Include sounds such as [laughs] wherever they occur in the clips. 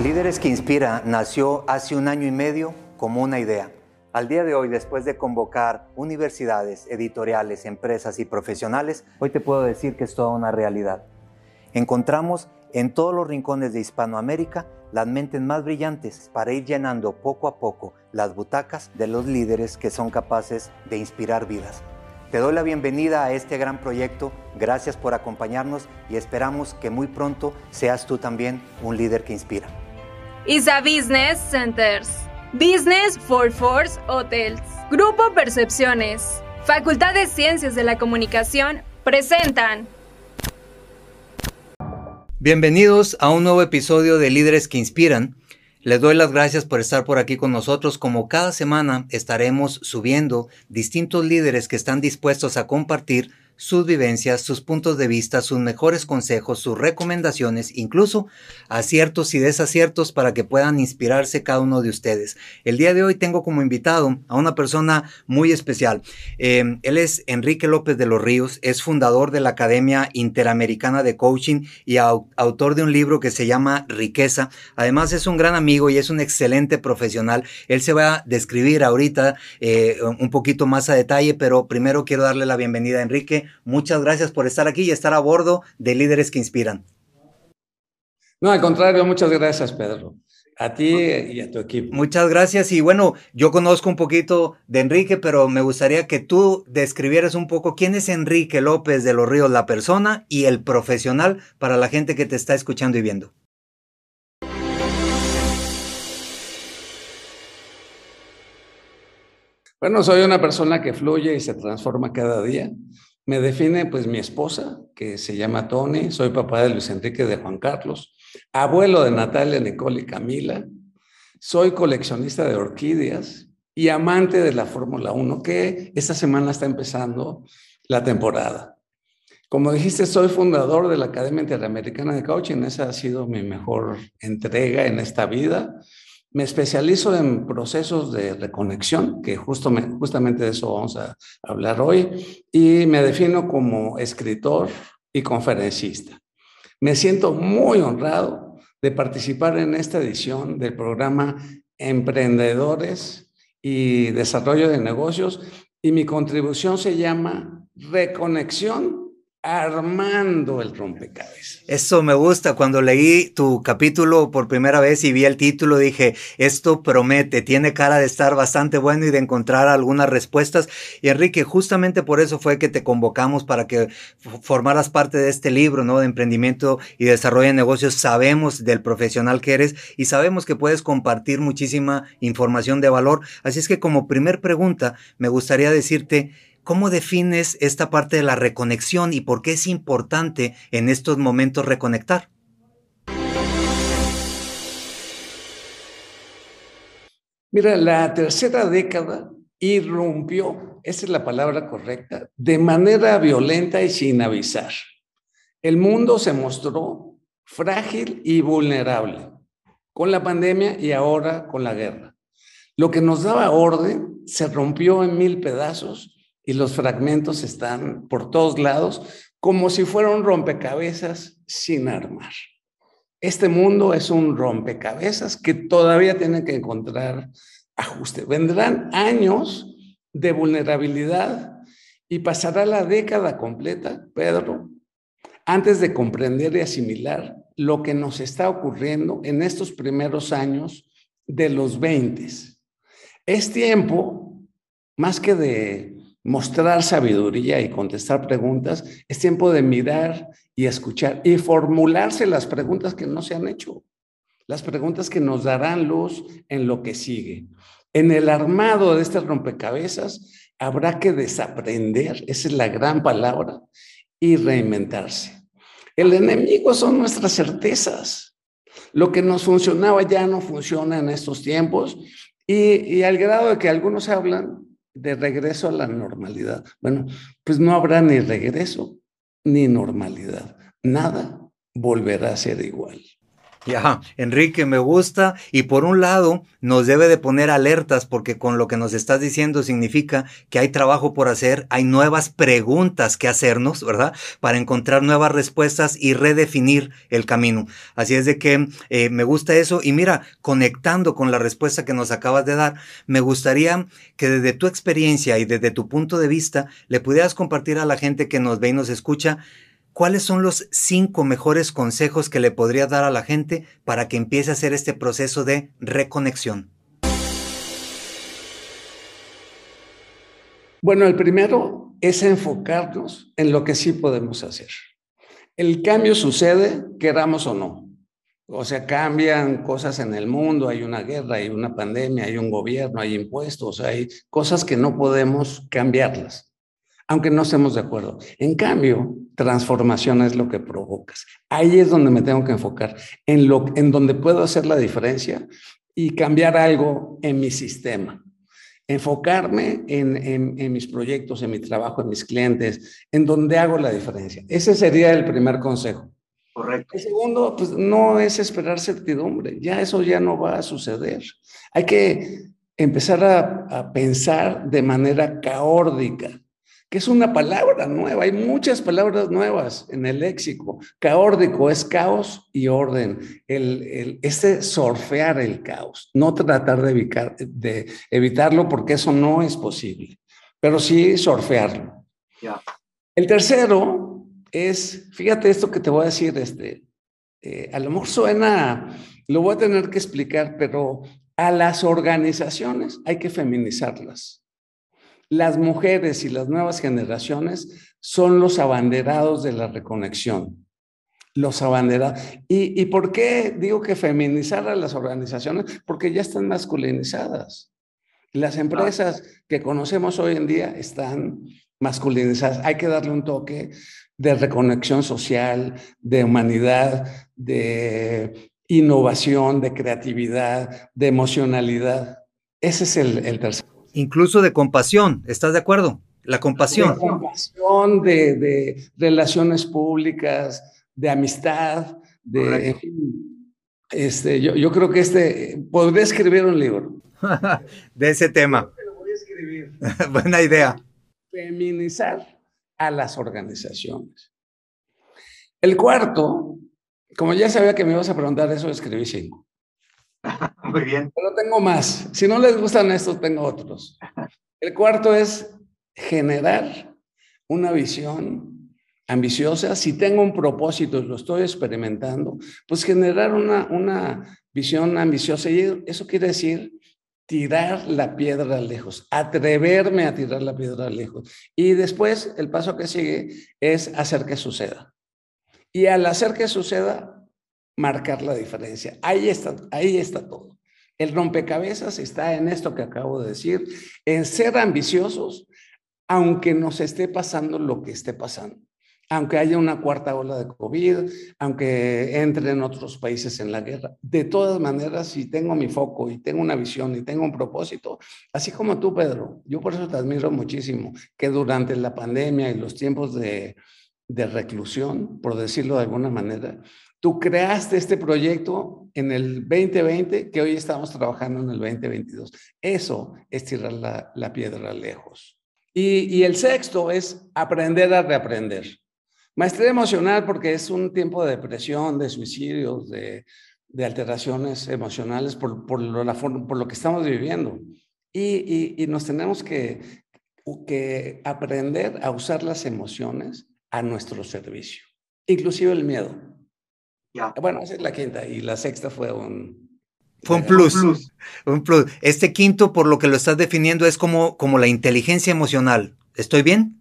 Líderes que Inspira nació hace un año y medio como una idea. Al día de hoy, después de convocar universidades, editoriales, empresas y profesionales, hoy te puedo decir que es toda una realidad. Encontramos en todos los rincones de Hispanoamérica las mentes más brillantes para ir llenando poco a poco las butacas de los líderes que son capaces de inspirar vidas. Te doy la bienvenida a este gran proyecto, gracias por acompañarnos y esperamos que muy pronto seas tú también un líder que inspira. ISA Business Centers, Business for Force Hotels, Grupo Percepciones, Facultad de Ciencias de la Comunicación presentan Bienvenidos a un nuevo episodio de Líderes que Inspiran. Les doy las gracias por estar por aquí con nosotros. Como cada semana estaremos subiendo distintos líderes que están dispuestos a compartir sus vivencias, sus puntos de vista, sus mejores consejos, sus recomendaciones, incluso aciertos y desaciertos para que puedan inspirarse cada uno de ustedes. El día de hoy tengo como invitado a una persona muy especial. Eh, él es Enrique López de los Ríos, es fundador de la Academia Interamericana de Coaching y autor de un libro que se llama Riqueza. Además es un gran amigo y es un excelente profesional. Él se va a describir ahorita eh, un poquito más a detalle, pero primero quiero darle la bienvenida a Enrique. Muchas gracias por estar aquí y estar a bordo de Líderes que Inspiran. No, al contrario, muchas gracias, Pedro. A ti y a tu equipo. Muchas gracias. Y bueno, yo conozco un poquito de Enrique, pero me gustaría que tú describieras un poco quién es Enrique López de los Ríos, la persona y el profesional para la gente que te está escuchando y viendo. Bueno, soy una persona que fluye y se transforma cada día. Me define pues mi esposa, que se llama Tony, soy papá de Luis Enrique de Juan Carlos, abuelo de Natalia, Nicole y Camila, soy coleccionista de orquídeas y amante de la Fórmula 1, que esta semana está empezando la temporada. Como dijiste, soy fundador de la Academia Interamericana de Coaching, esa ha sido mi mejor entrega en esta vida. Me especializo en procesos de reconexión, que justo justamente de eso vamos a hablar hoy, y me defino como escritor y conferencista. Me siento muy honrado de participar en esta edición del programa Emprendedores y Desarrollo de Negocios, y mi contribución se llama Reconexión armando el rompecabezas. Eso me gusta. Cuando leí tu capítulo por primera vez y vi el título, dije, esto promete, tiene cara de estar bastante bueno y de encontrar algunas respuestas. Y Enrique, justamente por eso fue que te convocamos para que formaras parte de este libro, ¿no? De emprendimiento y desarrollo de negocios. Sabemos del profesional que eres y sabemos que puedes compartir muchísima información de valor. Así es que como primer pregunta, me gustaría decirte, ¿Cómo defines esta parte de la reconexión y por qué es importante en estos momentos reconectar? Mira, la tercera década irrumpió, esa es la palabra correcta, de manera violenta y sin avisar. El mundo se mostró frágil y vulnerable con la pandemia y ahora con la guerra. Lo que nos daba orden se rompió en mil pedazos y los fragmentos están por todos lados como si fuera un rompecabezas sin armar. Este mundo es un rompecabezas que todavía tiene que encontrar ajuste. Vendrán años de vulnerabilidad y pasará la década completa, Pedro, antes de comprender y asimilar lo que nos está ocurriendo en estos primeros años de los 20. Es tiempo, más que de mostrar sabiduría y contestar preguntas, es tiempo de mirar y escuchar y formularse las preguntas que no se han hecho, las preguntas que nos darán luz en lo que sigue. En el armado de este rompecabezas habrá que desaprender, esa es la gran palabra, y reinventarse. El enemigo son nuestras certezas. Lo que nos funcionaba ya no funciona en estos tiempos y, y al grado de que algunos hablan de regreso a la normalidad. Bueno, pues no habrá ni regreso ni normalidad. Nada volverá a ser igual. Ya, Enrique, me gusta y por un lado nos debe de poner alertas porque con lo que nos estás diciendo significa que hay trabajo por hacer, hay nuevas preguntas que hacernos, ¿verdad? Para encontrar nuevas respuestas y redefinir el camino. Así es de que eh, me gusta eso y mira, conectando con la respuesta que nos acabas de dar, me gustaría que desde tu experiencia y desde tu punto de vista le pudieras compartir a la gente que nos ve y nos escucha ¿cuáles son los cinco mejores consejos que le podría dar a la gente para que empiece a hacer este proceso de reconexión? Bueno, el primero es enfocarnos en lo que sí podemos hacer. El cambio sucede, queramos o no. O sea, cambian cosas en el mundo, hay una guerra, hay una pandemia, hay un gobierno, hay impuestos, hay cosas que no podemos cambiarlas aunque no estemos de acuerdo. En cambio, transformación es lo que provocas. Ahí es donde me tengo que enfocar, en, lo, en donde puedo hacer la diferencia y cambiar algo en mi sistema. Enfocarme en, en, mis proyectos, en mi trabajo, en mis clientes, en donde hago la diferencia. Ese sería el primer consejo. Correcto. El segundo, pues no es esperar certidumbre. Ya eso ya no va a suceder. Hay que empezar a, a pensar de manera caórdica que es una palabra nueva. Hay muchas palabras nuevas en el léxico. Caórdico es caos y orden. El, el, este surfear el caos, no tratar de, de, evitarlo porque eso no es posible, pero sí surfearlo. El tercero es, fíjate esto que te voy a decir, este, eh, a lo mejor suena, lo voy a tener que explicar, pero a las organizaciones hay que feminizarlas las mujeres y las nuevas generaciones son los abanderados de la reconexión. Los abanderados. ¿Y, por qué digo que feminizar a las organizaciones? Porque ya están masculinizadas. Las empresas que conocemos hoy en día están masculinizadas. Hay que darle un toque de reconexión social, de humanidad, de innovación, de creatividad, de emocionalidad. Ese es el, el tercer Incluso de compasión, ¿estás de acuerdo? La compasión. De compasión, de, relaciones públicas, de amistad, de... este, yo, yo, creo que este, podría escribir un libro. [laughs] de ese tema. voy a escribir. [laughs] Buena idea. Feminizar a las organizaciones. El cuarto, como ya sabía que me ibas a preguntar eso, escribí cinco. [laughs] Muy bien. Pero tengo más. Si no les gustan estos, tengo otros. El cuarto es generar una visión ambiciosa. Si tengo un propósito y lo estoy experimentando, pues generar una, una visión ambiciosa. Y eso quiere decir tirar la piedra lejos, atreverme a tirar la piedra lejos. Y después el paso que sigue es hacer que suceda. Y al hacer que suceda, marcar la diferencia. Ahí está, ahí está todo. El rompecabezas está en esto que acabo de decir, en ser ambiciosos, aunque nos esté pasando lo que esté pasando. Aunque haya una cuarta ola de COVID, aunque entre en otros países en la guerra. De todas maneras, si tengo mi foco y tengo una visión y tengo un propósito, así como tú, Pedro, yo por eso te admiro muchísimo, que durante la pandemia y los tiempos de, de reclusión, por decirlo de alguna manera, Tú creaste este proyecto en el 2020 que hoy estamos trabajando en el 2022. Eso es tirar la, piedra lejos. Y, el sexto es aprender a reaprender. Maestría emocional porque es un tiempo de depresión, de suicidios, de, alteraciones emocionales por, por, lo, que estamos viviendo. Y, nos tenemos que aprender a usar las emociones a nuestro servicio, inclusive el miedo. Bueno, esa es la quinta y la sexta fue un... Fue un plus, un plus. Este quinto, por lo que lo estás definiendo, es como, como la inteligencia emocional. ¿Estoy bien?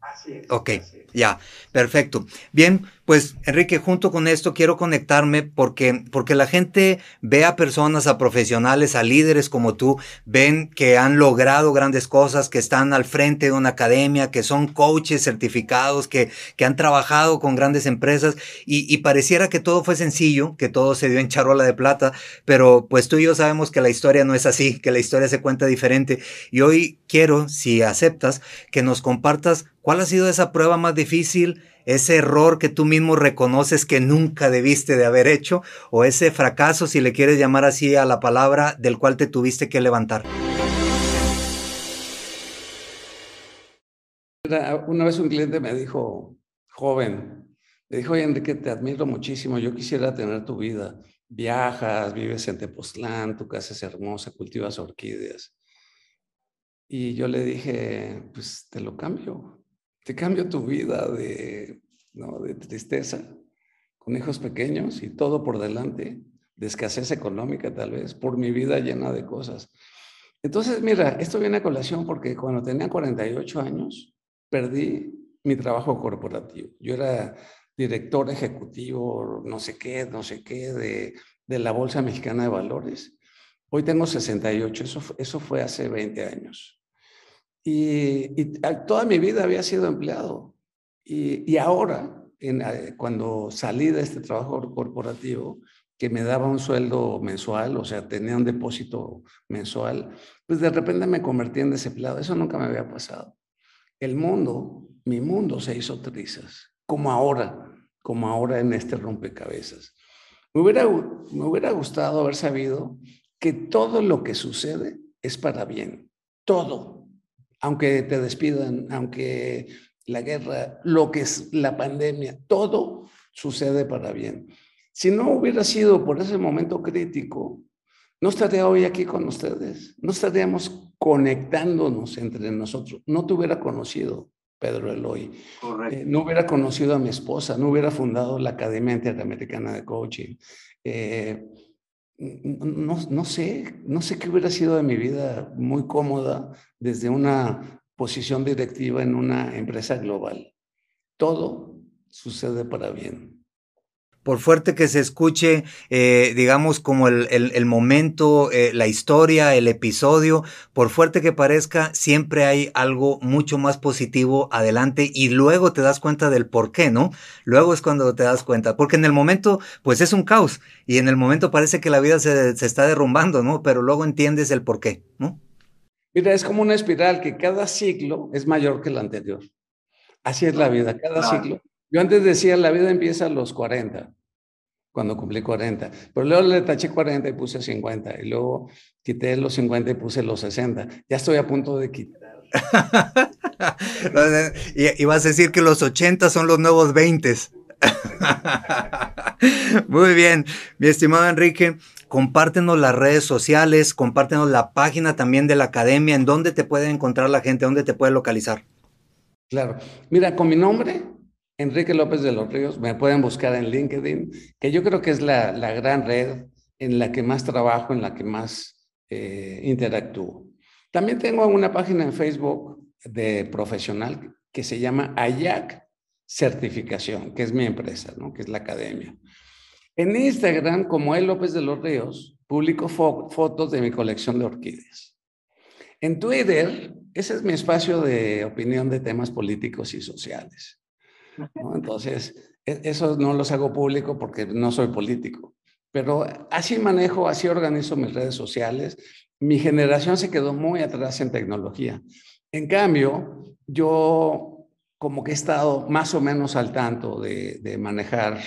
Así es. Ok, ya, perfecto. Bien, pues Enrique, junto con esto quiero conectarme porque, porque la gente ve a personas, a profesionales, a líderes como tú, ven que han logrado grandes cosas, que están al frente de una academia, que son coaches certificados, que, que han trabajado con grandes empresas y, y pareciera que todo fue sencillo, que todo se dio en charola de plata, pero pues tú y yo sabemos que la historia no es así, que la historia se cuenta diferente. Y hoy quiero, si aceptas, que nos compartas cuál ha sido esa prueba más difícil ese error que tú mismo reconoces que nunca debiste de haber hecho, o ese fracaso, si le quieres llamar así a la palabra, del cual te tuviste que levantar? Una vez un cliente me dijo, joven, me dijo, oye Enrique, te admiro muchísimo, yo quisiera tener tu vida. Viajas, vives en Tepoztlán, tu casa es hermosa, cultivas orquídeas. Y yo le dije, pues te lo cambio, te cambio tu vida de, ¿no? de tristeza, con hijos pequeños y todo por delante, de escasez económica tal vez, por mi vida llena de cosas. Entonces, mira, esto viene a colación porque cuando tenía 48 años, perdí mi trabajo corporativo. Yo era director ejecutivo, no sé qué, no sé qué, de, de la Bolsa Mexicana de Valores. Hoy tengo 68, eso, eso fue hace 20 años. Y, toda mi vida había sido empleado. Y, ahora, eh, cuando salí de este trabajo corporativo, que me daba un sueldo mensual, o sea, tenía un depósito mensual, pues de repente me convertí en desempleado. Eso nunca me había pasado. El mundo, mi mundo se hizo trizas, como ahora, como ahora en este rompecabezas. Me hubiera, me hubiera gustado haber sabido que todo lo que sucede es para bien, todo, aunque te despidan, aunque la guerra, lo que es la pandemia, todo sucede para bien. Si no hubiera sido por ese momento crítico, no estaría hoy aquí con ustedes, no estaríamos conectándonos entre nosotros, no te hubiera conocido, Pedro Eloy, eh, no hubiera conocido a mi esposa, no hubiera fundado la Academia Interamericana de Coaching. Eh, no, no, sé, no sé qué hubiera sido de mi vida muy cómoda desde una posición directiva en una empresa global. Todo sucede para bien por fuerte que se escuche, eh, digamos, como el, el, momento, eh, la historia, el episodio, por fuerte que parezca, siempre hay algo mucho más positivo adelante y luego te das cuenta del por qué, ¿no? Luego es cuando te das cuenta, porque en el momento, pues es un caos y en el momento parece que la vida se, se está derrumbando, ¿no? Pero luego entiendes el por qué, ¿no? Mira, es como una espiral que cada ciclo es mayor que el anterior. Así es la vida, cada ciclo. Yo antes decía, la vida empieza a los 40 cuando cumplí 40. Pero luego le taché 40 y puse 50. Y luego quité los 50 y puse los 60. Ya estoy a punto de quitar. [laughs] y, vas a decir que los 80 son los nuevos 20. [laughs] Muy bien, mi estimado Enrique, compártenos las redes sociales, compártenos la página también de la academia, en dónde te puede encontrar la gente, dónde te puede localizar. Claro, mira, con mi nombre, Enrique López de los Ríos, me pueden buscar en LinkedIn, que yo creo que es la, gran red en la que más trabajo, en la que más eh, interactúo. También tengo una página en Facebook de profesional que se llama AYAC Certificación, que es mi empresa, ¿no? que es la academia. En Instagram, como El López de los Ríos, publico fotos de mi colección de orquídeas. En Twitter, ese es mi espacio de opinión de temas políticos y sociales. Entonces, e, eso no los hago público porque no soy político, pero así manejo, así organizo mis redes sociales. Mi generación se quedó muy atrás en tecnología. En cambio, yo como que he estado más o menos al tanto de, de manejar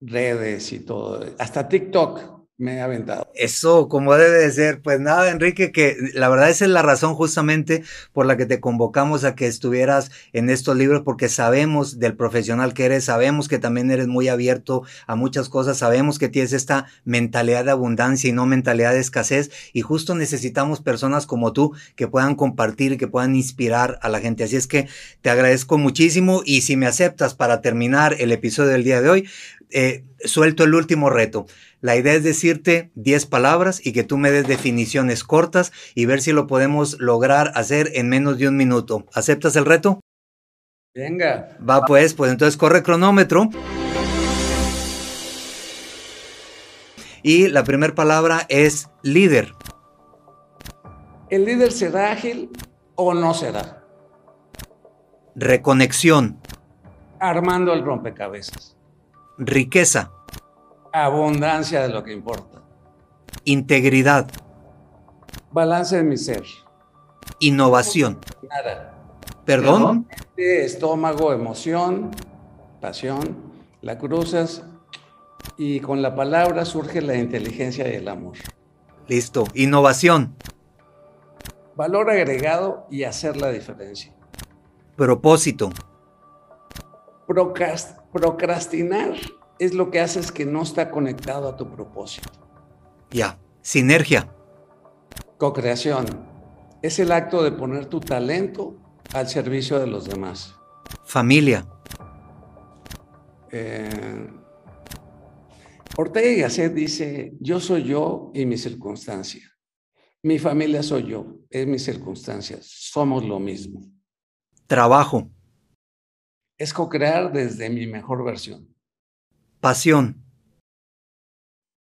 redes y todo. Hasta TikTok me he aventado. Eso, como debe de ser. Pues nada, Enrique, que la verdad esa es la razón justamente por la que te convocamos a que estuvieras en estos libros, porque sabemos del profesional que eres, sabemos que también eres muy abierto a muchas cosas, sabemos que tienes esta mentalidad de abundancia y no mentalidad de escasez, y justo necesitamos personas como tú que puedan compartir y que puedan inspirar a la gente. Así es que te agradezco muchísimo y si me aceptas para terminar el episodio del día de hoy, eh, suelto el último reto. La idea es decirte 10 palabras y que tú me des definiciones cortas y ver si lo podemos lograr hacer en menos de un minuto. ¿Aceptas el reto? Venga. Va pues, pues entonces corre cronómetro. Y la primera palabra es líder. ¿El líder será ágil o no será? Reconexión. Armando el rompecabezas. Riqueza. Abundancia de lo que importa. Integridad. Balance de mi ser. Innovación. Nada. ¿Perdón? Estómago, emoción, pasión, la cruzas y con la palabra surge la inteligencia y el amor. Listo. Innovación. Valor agregado y hacer la diferencia. Propósito. Procrastinar es lo que haces que no está conectado a tu propósito. Ya. Sinergia. Co-creación. Es el acto de poner tu talento al servicio de los demás. Familia. Eh, Ortega y Gasset dice, yo soy yo y mi circunstancia. Mi familia soy yo, es mi circunstancia. Somos lo mismo. Trabajo. Es co-crear desde mi mejor versión. Pasión.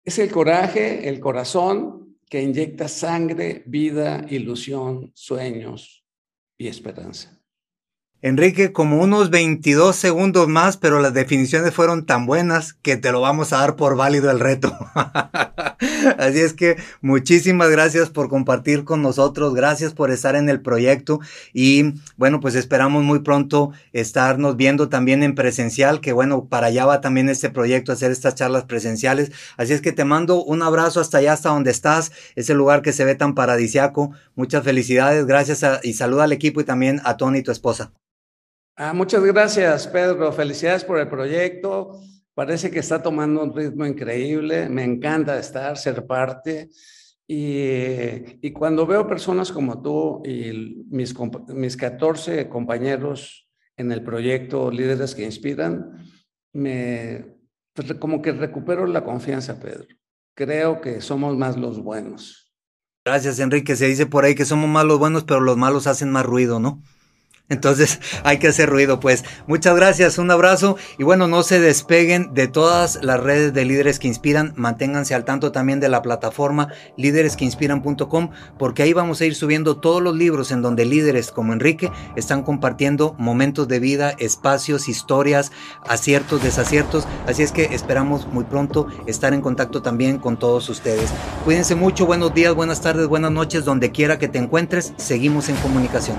Es el coraje, el corazón que inyecta sangre, vida, ilusión, sueños y esperanza. Enrique, como unos 22 segundos más, pero las definiciones fueron tan buenas que te lo vamos a dar por válido el reto. [laughs] Así es que muchísimas gracias por compartir con nosotros, gracias por estar en el proyecto y bueno, pues esperamos muy pronto estarnos viendo también en presencial, que bueno, para allá va también este proyecto, hacer estas charlas presenciales. Así es que te mando un abrazo hasta allá, hasta donde estás, ese lugar que se ve tan paradisiaco. Muchas felicidades, gracias y saluda al equipo y también a Tony, tu esposa. Ah, muchas gracias, Pedro. Felicidades por el proyecto. Parece que está tomando un ritmo increíble. Me encanta estar, ser parte. Y, cuando veo personas como tú y mis, mis 14 compañeros en el proyecto Líderes que Inspiran, me, como que recupero la confianza, Pedro. Creo que somos más los buenos. Gracias, Enrique. Se dice por ahí que somos más los buenos, pero los malos hacen más ruido, ¿no? Entonces [laughs] hay que hacer ruido, pues. Muchas gracias, un abrazo y bueno, no se despeguen de todas las redes de líderes que inspiran, manténganse al tanto también de la plataforma líderesqueinspiran.com porque ahí vamos a ir subiendo todos los libros en donde líderes como Enrique están compartiendo momentos de vida, espacios, historias, aciertos, desaciertos, así es que esperamos muy pronto estar en contacto también con todos ustedes. Cuídense mucho, buenos días, buenas tardes, buenas noches, donde quiera que te encuentres, seguimos en comunicación.